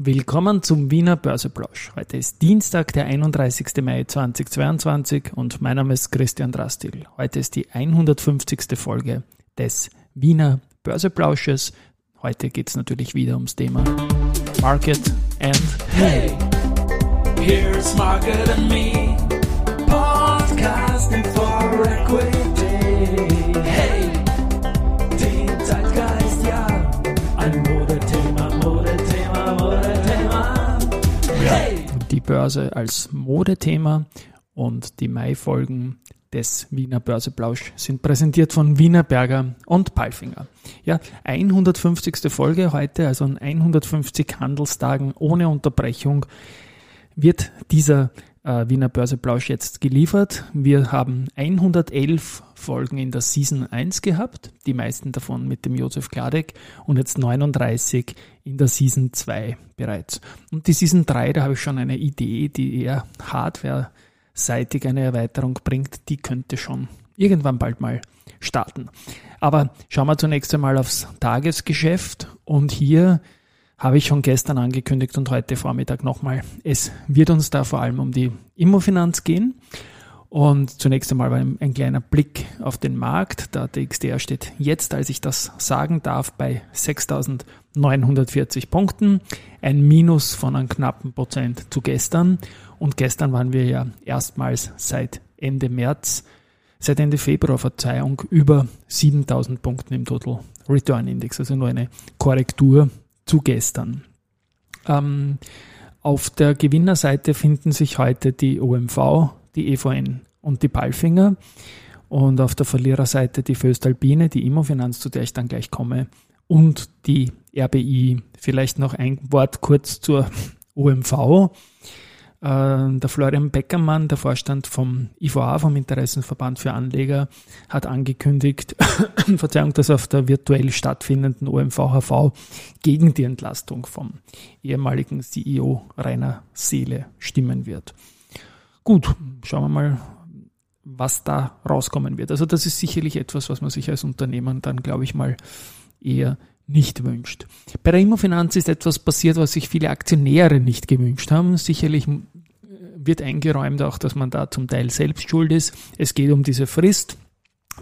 Willkommen zum Wiener Börseplausch. Heute ist Dienstag, der 31. Mai 2022 und mein Name ist Christian Drastil. Heute ist die 150. Folge des Wiener Börseplausches. Heute geht es natürlich wieder ums Thema Market and Hey, here's Market and Me, podcasting for equity. Börse als Modethema und die Mai-Folgen des Wiener Börseplausch sind präsentiert von Wiener Berger und Palfinger. Ja, 150. Folge heute, also an 150 Handelstagen ohne Unterbrechung, wird dieser äh, Wiener Börseplausch jetzt geliefert. Wir haben 111 Folgen in der Season 1 gehabt, die meisten davon mit dem Josef Kladek und jetzt 39 in der Season 2 bereits. Und die Season 3, da habe ich schon eine Idee, die eher Hardware seitig eine Erweiterung bringt, die könnte schon irgendwann bald mal starten. Aber schauen wir zunächst einmal aufs Tagesgeschäft und hier habe ich schon gestern angekündigt und heute Vormittag nochmal. Es wird uns da vor allem um die Immofinanz gehen. Und zunächst einmal ein, ein, kleiner Blick auf den Markt. Der DXDR steht jetzt, als ich das sagen darf, bei 6.940 Punkten. Ein Minus von einem knappen Prozent zu gestern. Und gestern waren wir ja erstmals seit Ende März, seit Ende Februar, Verzeihung, über 7000 Punkten im Total Return Index. Also nur eine Korrektur zu gestern. Ähm, auf der Gewinnerseite finden sich heute die OMV, die EVN und die Palfinger. Und auf der Verliererseite die Föstalpine, die Immofinanz, zu der ich dann gleich komme, und die RBI. Vielleicht noch ein Wort kurz zur OMV. Äh, der Florian Beckermann, der Vorstand vom IVA, vom Interessenverband für Anleger, hat angekündigt, Verzeihung, dass auf der virtuell stattfindenden OMVHV gegen die Entlastung vom ehemaligen CEO Rainer Seele stimmen wird. Gut, schauen wir mal, was da rauskommen wird. Also das ist sicherlich etwas, was man sich als Unternehmen dann, glaube ich mal, eher nicht wünscht. Bei der Immofinanz ist etwas passiert, was sich viele Aktionäre nicht gewünscht haben. Sicherlich wird eingeräumt auch, dass man da zum Teil selbst schuld ist. Es geht um diese Frist,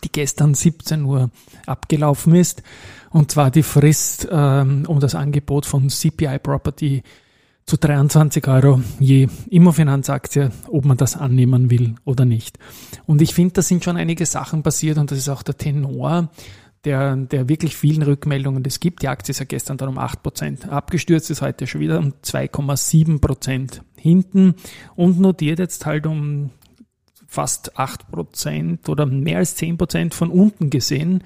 die gestern 17 Uhr abgelaufen ist. Und zwar die Frist ähm, um das Angebot von CPI Property zu 23 Euro je Immofinanzaktie, ob man das annehmen will oder nicht. Und ich finde, da sind schon einige Sachen passiert und das ist auch der Tenor der, der wirklich vielen Rückmeldungen es gibt. Die Aktie ist ja gestern dann um 8% abgestürzt, ist heute schon wieder um 2,7% hinten und notiert jetzt halt um fast 8% oder mehr als 10% von unten gesehen.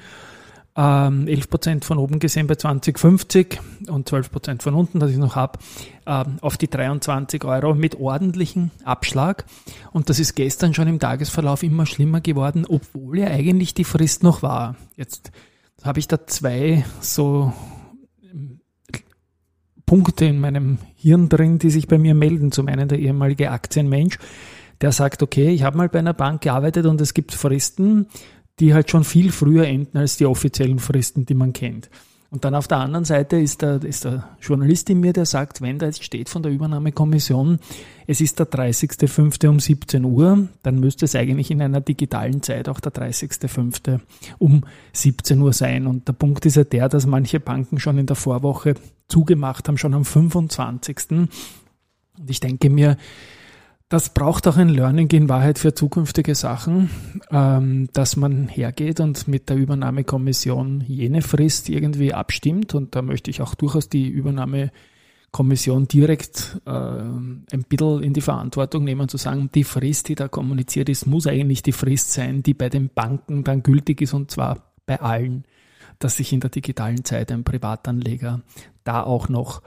11% ähm, von oben gesehen bei 2050 und 12% von unten, das ich noch habe, ähm, auf die 23 Euro mit ordentlichem Abschlag. Und das ist gestern schon im Tagesverlauf immer schlimmer geworden, obwohl ja eigentlich die Frist noch war. Jetzt habe ich da zwei so Punkte in meinem Hirn drin, die sich bei mir melden. Zum einen der ehemalige Aktienmensch, der sagt, okay, ich habe mal bei einer Bank gearbeitet und es gibt Fristen, die halt schon viel früher enden als die offiziellen Fristen, die man kennt. Und dann auf der anderen Seite ist der, ist der Journalist in mir, der sagt, wenn da jetzt steht von der Übernahmekommission, es ist der 30.05. um 17 Uhr, dann müsste es eigentlich in einer digitalen Zeit auch der 30.05. um 17 Uhr sein. Und der Punkt ist ja der, dass manche Banken schon in der Vorwoche zugemacht haben, schon am 25. Und ich denke mir, das braucht auch ein Learning in Wahrheit für zukünftige Sachen, ähm, dass man hergeht und mit der Übernahmekommission jene Frist irgendwie abstimmt. Und da möchte ich auch durchaus die Übernahmekommission direkt äh, ein bisschen in die Verantwortung nehmen, zu sagen, die Frist, die da kommuniziert ist, muss eigentlich die Frist sein, die bei den Banken dann gültig ist und zwar bei allen, dass sich in der digitalen Zeit ein Privatanleger da auch noch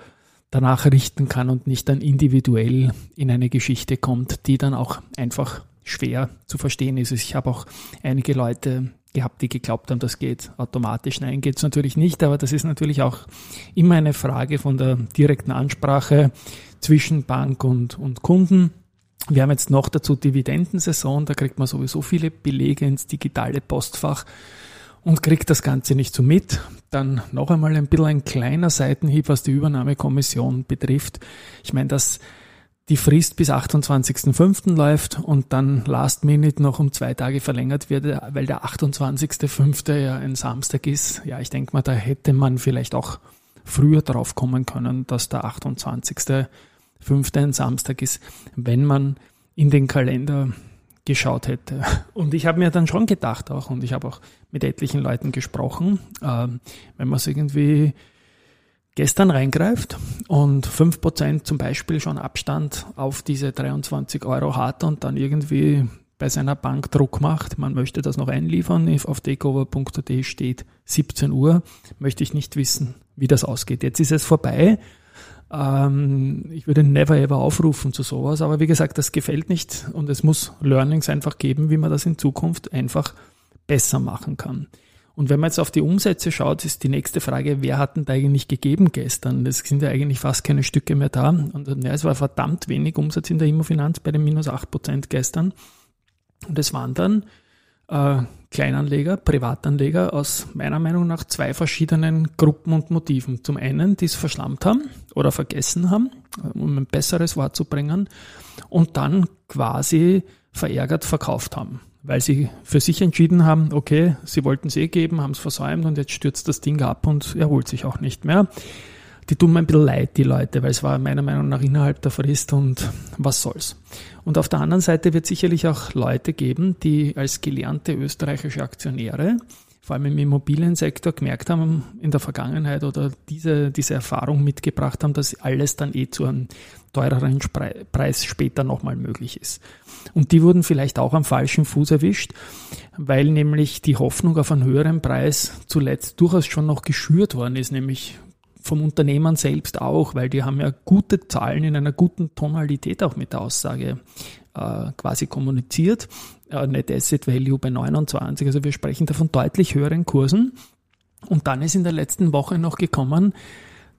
danach richten kann und nicht dann individuell in eine Geschichte kommt, die dann auch einfach schwer zu verstehen ist. Ich habe auch einige Leute gehabt, die geglaubt haben, das geht automatisch. Nein, geht es natürlich nicht, aber das ist natürlich auch immer eine Frage von der direkten Ansprache zwischen Bank und, und Kunden. Wir haben jetzt noch dazu Dividendensaison, da kriegt man sowieso viele Belege ins digitale Postfach. Und kriegt das Ganze nicht so mit. Dann noch einmal ein bisschen ein kleiner Seitenhieb, was die Übernahmekommission betrifft. Ich meine, dass die Frist bis 28.05. läuft und dann last minute noch um zwei Tage verlängert wird, weil der 28.05. ja ein Samstag ist. Ja, ich denke mal, da hätte man vielleicht auch früher drauf kommen können, dass der 28.05. ein Samstag ist, wenn man in den Kalender geschaut hätte. Und ich habe mir dann schon gedacht auch, und ich habe auch mit etlichen Leuten gesprochen, äh, wenn man es irgendwie gestern reingreift und 5% zum Beispiel schon Abstand auf diese 23 Euro hat und dann irgendwie bei seiner Bank Druck macht, man möchte das noch einliefern, auf takeover.at steht 17 Uhr, möchte ich nicht wissen, wie das ausgeht. Jetzt ist es vorbei. Ähm, ich würde never ever aufrufen zu sowas, aber wie gesagt, das gefällt nicht und es muss Learnings einfach geben, wie man das in Zukunft einfach besser machen kann. Und wenn man jetzt auf die Umsätze schaut, ist die nächste Frage, wer hat denn da eigentlich gegeben gestern? Es sind ja eigentlich fast keine Stücke mehr da. Und ja, es war verdammt wenig Umsatz in der Immofinanz bei den minus 8% gestern. Und es waren dann äh, Kleinanleger, Privatanleger aus meiner Meinung nach zwei verschiedenen Gruppen und Motiven. Zum einen, die es verschlammt haben oder vergessen haben, um ein besseres Wort zu bringen, und dann quasi verärgert verkauft haben weil sie für sich entschieden haben, okay, sie wollten es eh geben, haben es versäumt und jetzt stürzt das Ding ab und erholt sich auch nicht mehr. Die tun mir ein bisschen leid, die Leute, weil es war meiner Meinung nach innerhalb der Frist und was soll's. Und auf der anderen Seite wird sicherlich auch Leute geben, die als gelernte österreichische Aktionäre vor allem im Immobiliensektor gemerkt haben in der Vergangenheit oder diese, diese Erfahrung mitgebracht haben, dass alles dann eh zu einem teureren Preis später nochmal möglich ist. Und die wurden vielleicht auch am falschen Fuß erwischt, weil nämlich die Hoffnung auf einen höheren Preis zuletzt durchaus schon noch geschürt worden ist, nämlich vom Unternehmern selbst auch, weil die haben ja gute Zahlen in einer guten Tonalität auch mit der Aussage äh, quasi kommuniziert. Äh, Net Asset Value bei 29, also wir sprechen da von deutlich höheren Kursen. Und dann ist in der letzten Woche noch gekommen,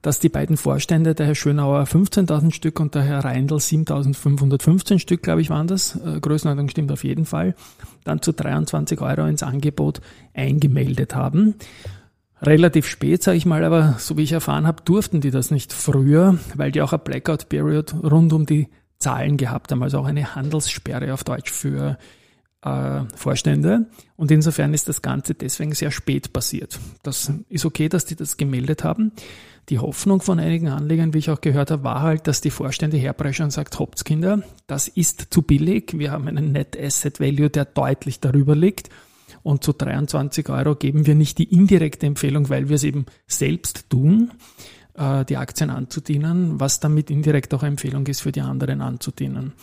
dass die beiden Vorstände, der Herr Schönauer 15.000 Stück und der Herr Reindl 7.515 Stück, glaube ich, waren das, äh, Größenordnung stimmt auf jeden Fall, dann zu 23 Euro ins Angebot eingemeldet haben. Relativ spät, sage ich mal, aber so wie ich erfahren habe, durften die das nicht früher, weil die auch eine Blackout-Period rund um die Zahlen gehabt haben, also auch eine Handelssperre auf Deutsch für äh, Vorstände. Und insofern ist das Ganze deswegen sehr spät passiert. Das ist okay, dass die das gemeldet haben. Die Hoffnung von einigen Anlegern, wie ich auch gehört habe, war halt, dass die Vorstände herpreschen und sagt, Hopskinder, das ist zu billig. Wir haben einen Net Asset Value, der deutlich darüber liegt. Und zu 23 Euro geben wir nicht die indirekte Empfehlung, weil wir es eben selbst tun, äh, die Aktien anzudienen, was damit indirekt auch eine Empfehlung ist, für die anderen anzudienen.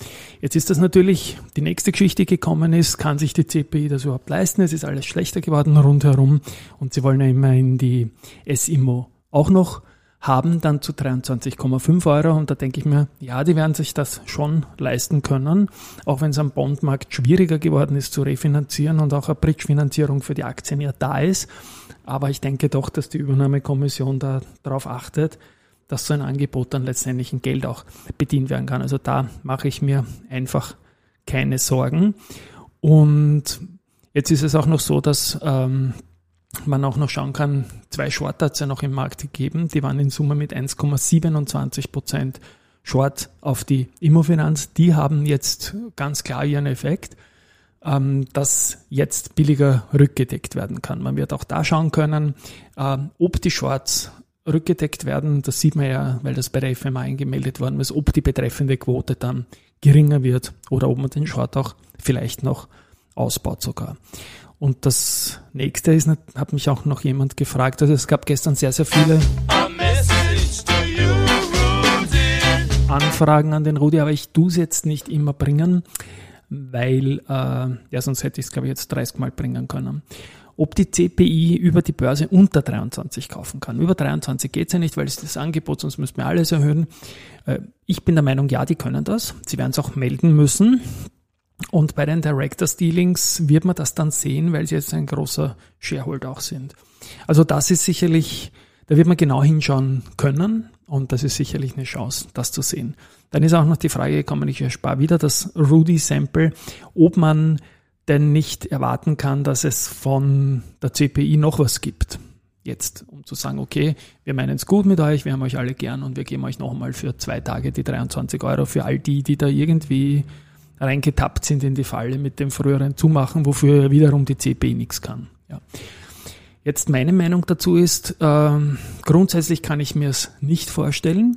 Jetzt ist das natürlich die nächste Geschichte gekommen ist, kann sich die CPI das überhaupt leisten? Es ist alles schlechter geworden rundherum und sie wollen ja immerhin die SIMO auch noch haben dann zu 23,5 Euro. Und da denke ich mir, ja, die werden sich das schon leisten können, auch wenn es am Bondmarkt schwieriger geworden ist zu refinanzieren und auch eine Bridge-Finanzierung für die Aktien ja da ist. Aber ich denke doch, dass die Übernahmekommission da darauf achtet, dass so ein Angebot dann letztendlich in Geld auch bedient werden kann. Also da mache ich mir einfach keine Sorgen. Und jetzt ist es auch noch so, dass ähm, man auch noch schauen kann, zwei Short hat es ja noch im Markt gegeben, die waren in Summe mit 1,27 Prozent Short auf die Immofinanz. Die haben jetzt ganz klar ihren Effekt, ähm, dass jetzt billiger rückgedeckt werden kann. Man wird auch da schauen können, äh, ob die Shorts rückgedeckt werden. Das sieht man ja, weil das bei der FMA eingemeldet worden ist, ob die betreffende Quote dann geringer wird oder ob man den Short auch vielleicht noch ausbaut sogar. Und das nächste ist, hat mich auch noch jemand gefragt, also es gab gestern sehr, sehr viele Anfragen an den Rudi, aber ich tue es jetzt nicht immer bringen, weil, äh, ja, sonst hätte ich es, glaube ich, jetzt 30 Mal bringen können. Ob die CPI über die Börse unter 23 kaufen kann. Über 23 geht es ja nicht, weil es das Angebot, sonst müssten wir alles erhöhen. Äh, ich bin der Meinung, ja, die können das. Sie werden es auch melden müssen. Und bei den Directors Dealings wird man das dann sehen, weil sie jetzt ein großer Shareholder auch sind. Also das ist sicherlich, da wird man genau hinschauen können und das ist sicherlich eine Chance, das zu sehen. Dann ist auch noch die Frage gekommen, ich erspare wieder das Rudy Sample, ob man denn nicht erwarten kann, dass es von der CPI noch was gibt. Jetzt, um zu sagen, okay, wir meinen es gut mit euch, wir haben euch alle gern und wir geben euch noch einmal für zwei Tage die 23 Euro für all die, die da irgendwie reingetappt sind in die Falle mit dem früheren Zumachen, wofür wiederum die CPI nichts kann. Ja. Jetzt meine Meinung dazu ist, äh, grundsätzlich kann ich mir es nicht vorstellen,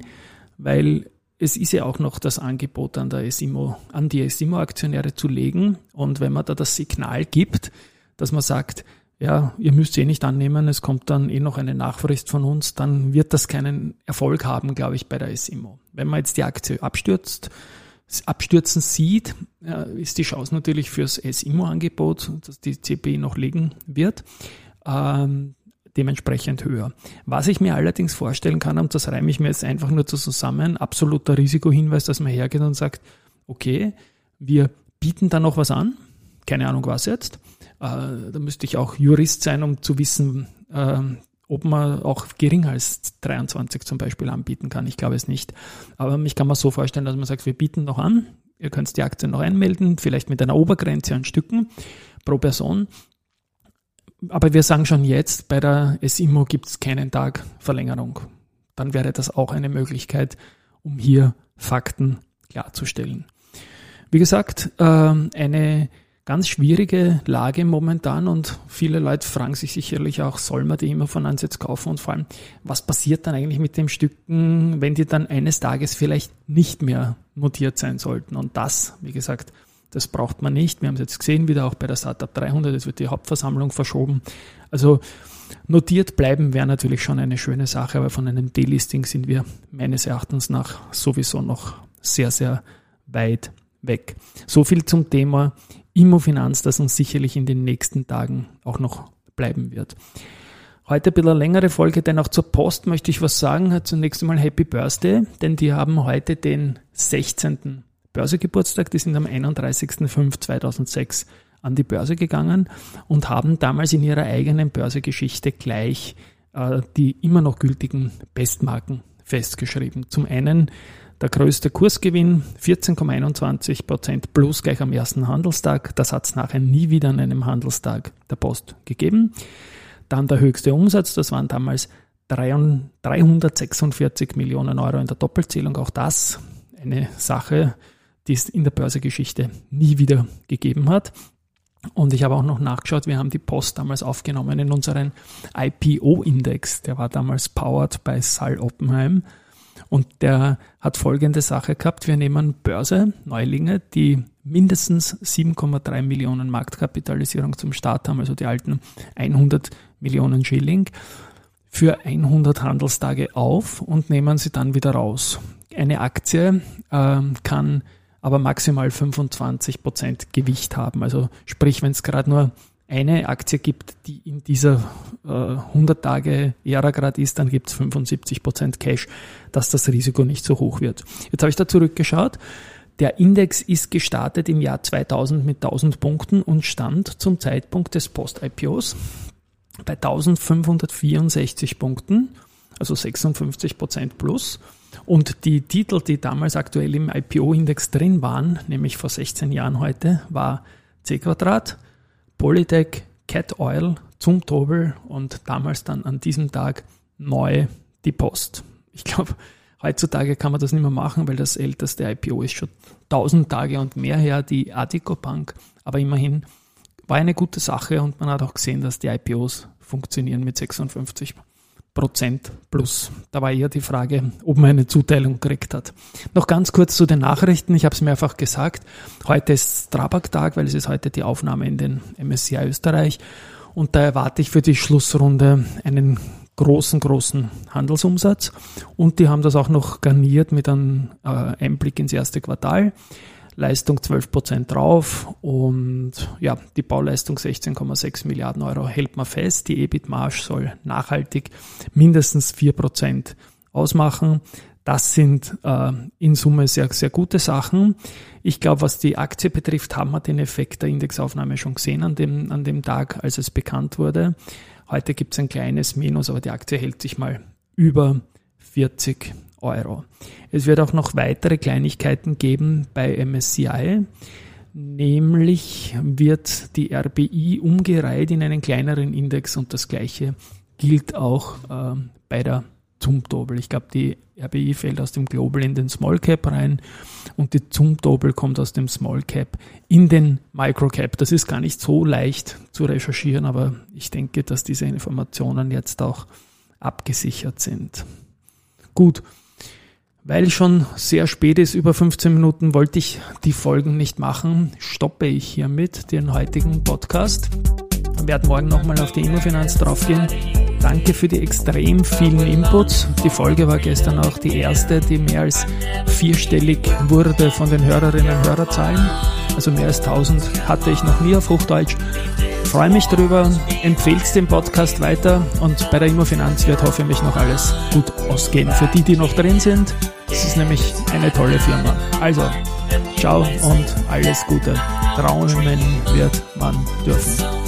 weil es ist ja auch noch das Angebot an, der SIMO, an die SIMO-Aktionäre zu legen. Und wenn man da das Signal gibt, dass man sagt, ja, ihr müsst eh nicht annehmen, es kommt dann eh noch eine Nachfrist von uns, dann wird das keinen Erfolg haben, glaube ich, bei der SIMO. Wenn man jetzt die Aktie abstürzt, abstürzen sieht, ist die Chance natürlich fürs SIMO-Angebot, dass die CPI noch legen wird, ähm, dementsprechend höher. Was ich mir allerdings vorstellen kann, und das reime ich mir jetzt einfach nur zusammen, absoluter Risikohinweis, dass man hergeht und sagt, okay, wir bieten da noch was an, keine Ahnung was jetzt, äh, da müsste ich auch Jurist sein, um zu wissen, äh, ob man auch geringer als 23 zum Beispiel anbieten kann. Ich glaube es nicht. Aber ich kann mir so vorstellen, dass man sagt, wir bieten noch an, ihr könnt die Aktie noch einmelden, vielleicht mit einer Obergrenze an Stücken pro Person aber wir sagen schon jetzt, bei der SIMO gibt es keinen Tag Verlängerung. Dann wäre das auch eine Möglichkeit, um hier Fakten klarzustellen. Wie gesagt, ähm, eine ganz schwierige Lage momentan und viele Leute fragen sich sicherlich auch, soll man die immer von Ansatz kaufen und vor allem, was passiert dann eigentlich mit den Stücken, wenn die dann eines Tages vielleicht nicht mehr notiert sein sollten? Und das, wie gesagt, das braucht man nicht. Wir haben es jetzt gesehen, wieder auch bei der Startup 300, es wird die Hauptversammlung verschoben. Also notiert bleiben wäre natürlich schon eine schöne Sache, aber von einem Delisting sind wir meines Erachtens nach sowieso noch sehr, sehr weit weg. So viel zum Thema Immofinanz, das uns sicherlich in den nächsten Tagen auch noch bleiben wird. Heute ein bisschen längere Folge, denn auch zur Post möchte ich was sagen. Zunächst einmal Happy Birthday, denn die haben heute den 16. Börsegeburtstag. Die sind am 31.05.2006 an die Börse gegangen und haben damals in ihrer eigenen Börsegeschichte gleich äh, die immer noch gültigen Bestmarken festgeschrieben. Zum einen der größte Kursgewinn, 14,21 Prozent plus gleich am ersten Handelstag. Das hat es nachher nie wieder an einem Handelstag der Post gegeben. Dann der höchste Umsatz, das waren damals 346 Millionen Euro in der Doppelzählung. Auch das eine Sache, die es in der Börsegeschichte nie wieder gegeben hat. Und ich habe auch noch nachgeschaut, wir haben die Post damals aufgenommen in unseren IPO-Index. Der war damals powered bei Sal Oppenheim. Und der hat folgende Sache gehabt. Wir nehmen Börse, Neulinge, die mindestens 7,3 Millionen Marktkapitalisierung zum Start haben, also die alten 100 Millionen Schilling, für 100 Handelstage auf und nehmen sie dann wieder raus. Eine Aktie äh, kann aber maximal 25 Prozent Gewicht haben. Also sprich, wenn es gerade nur eine Aktie gibt, die in dieser äh, 100 Tage Ära gerade ist, dann gibt es 75 Prozent Cash, dass das Risiko nicht so hoch wird. Jetzt habe ich da zurückgeschaut. Der Index ist gestartet im Jahr 2000 mit 1000 Punkten und stand zum Zeitpunkt des Post-IPOs bei 1564 Punkten, also 56 Prozent plus. Und die Titel, die damals aktuell im IPO-Index drin waren, nämlich vor 16 Jahren heute, war C Quadrat, Polytech, Cat Oil, Zumtobel und damals dann an diesem Tag neu die Post. Ich glaube, heutzutage kann man das nicht mehr machen, weil das älteste IPO ist schon 1000 Tage und mehr her, die Adico Bank. Aber immerhin war eine gute Sache und man hat auch gesehen, dass die IPOs funktionieren mit 56 Prozent plus. Da war eher die Frage, ob man eine Zuteilung gekriegt hat. Noch ganz kurz zu den Nachrichten. Ich habe es mehrfach gesagt. Heute ist Strabag-Tag, weil es ist heute die Aufnahme in den MSCI Österreich. Und da erwarte ich für die Schlussrunde einen großen, großen Handelsumsatz. Und die haben das auch noch garniert mit einem äh, Einblick ins erste Quartal. Leistung 12 Prozent drauf und ja, die Bauleistung 16,6 Milliarden Euro hält man fest. Die EBIT-Marge soll nachhaltig mindestens 4 Prozent ausmachen. Das sind äh, in Summe sehr, sehr gute Sachen. Ich glaube, was die Aktie betrifft, haben wir den Effekt der Indexaufnahme schon gesehen an dem, an dem Tag, als es bekannt wurde. Heute gibt es ein kleines Minus, aber die Aktie hält sich mal über 40 Euro. Es wird auch noch weitere Kleinigkeiten geben bei MSCI, nämlich wird die RBI umgereiht in einen kleineren Index und das gleiche gilt auch äh, bei der Zumtobel. Ich glaube, die RBI fällt aus dem Global in den Small Cap rein und die Zumtobel kommt aus dem Small Cap in den Micro Cap. Das ist gar nicht so leicht zu recherchieren, aber ich denke, dass diese Informationen jetzt auch abgesichert sind. Gut. Weil schon sehr spät ist, über 15 Minuten, wollte ich die Folgen nicht machen, stoppe ich hiermit den heutigen Podcast. Wir werden morgen nochmal auf die Immofinanz draufgehen. Danke für die extrem vielen Inputs. Die Folge war gestern auch die erste, die mehr als vierstellig wurde von den Hörerinnen und Hörerzahlen. Also mehr als 1000 hatte ich noch nie auf Hochdeutsch. Freue mich darüber, empfehlt den Podcast weiter und bei der Immofinanz wird hoffentlich noch alles gut ausgehen. Für die, die noch drin sind, es ist nämlich eine tolle Firma. Also, ciao und alles Gute. Traumen wird man dürfen.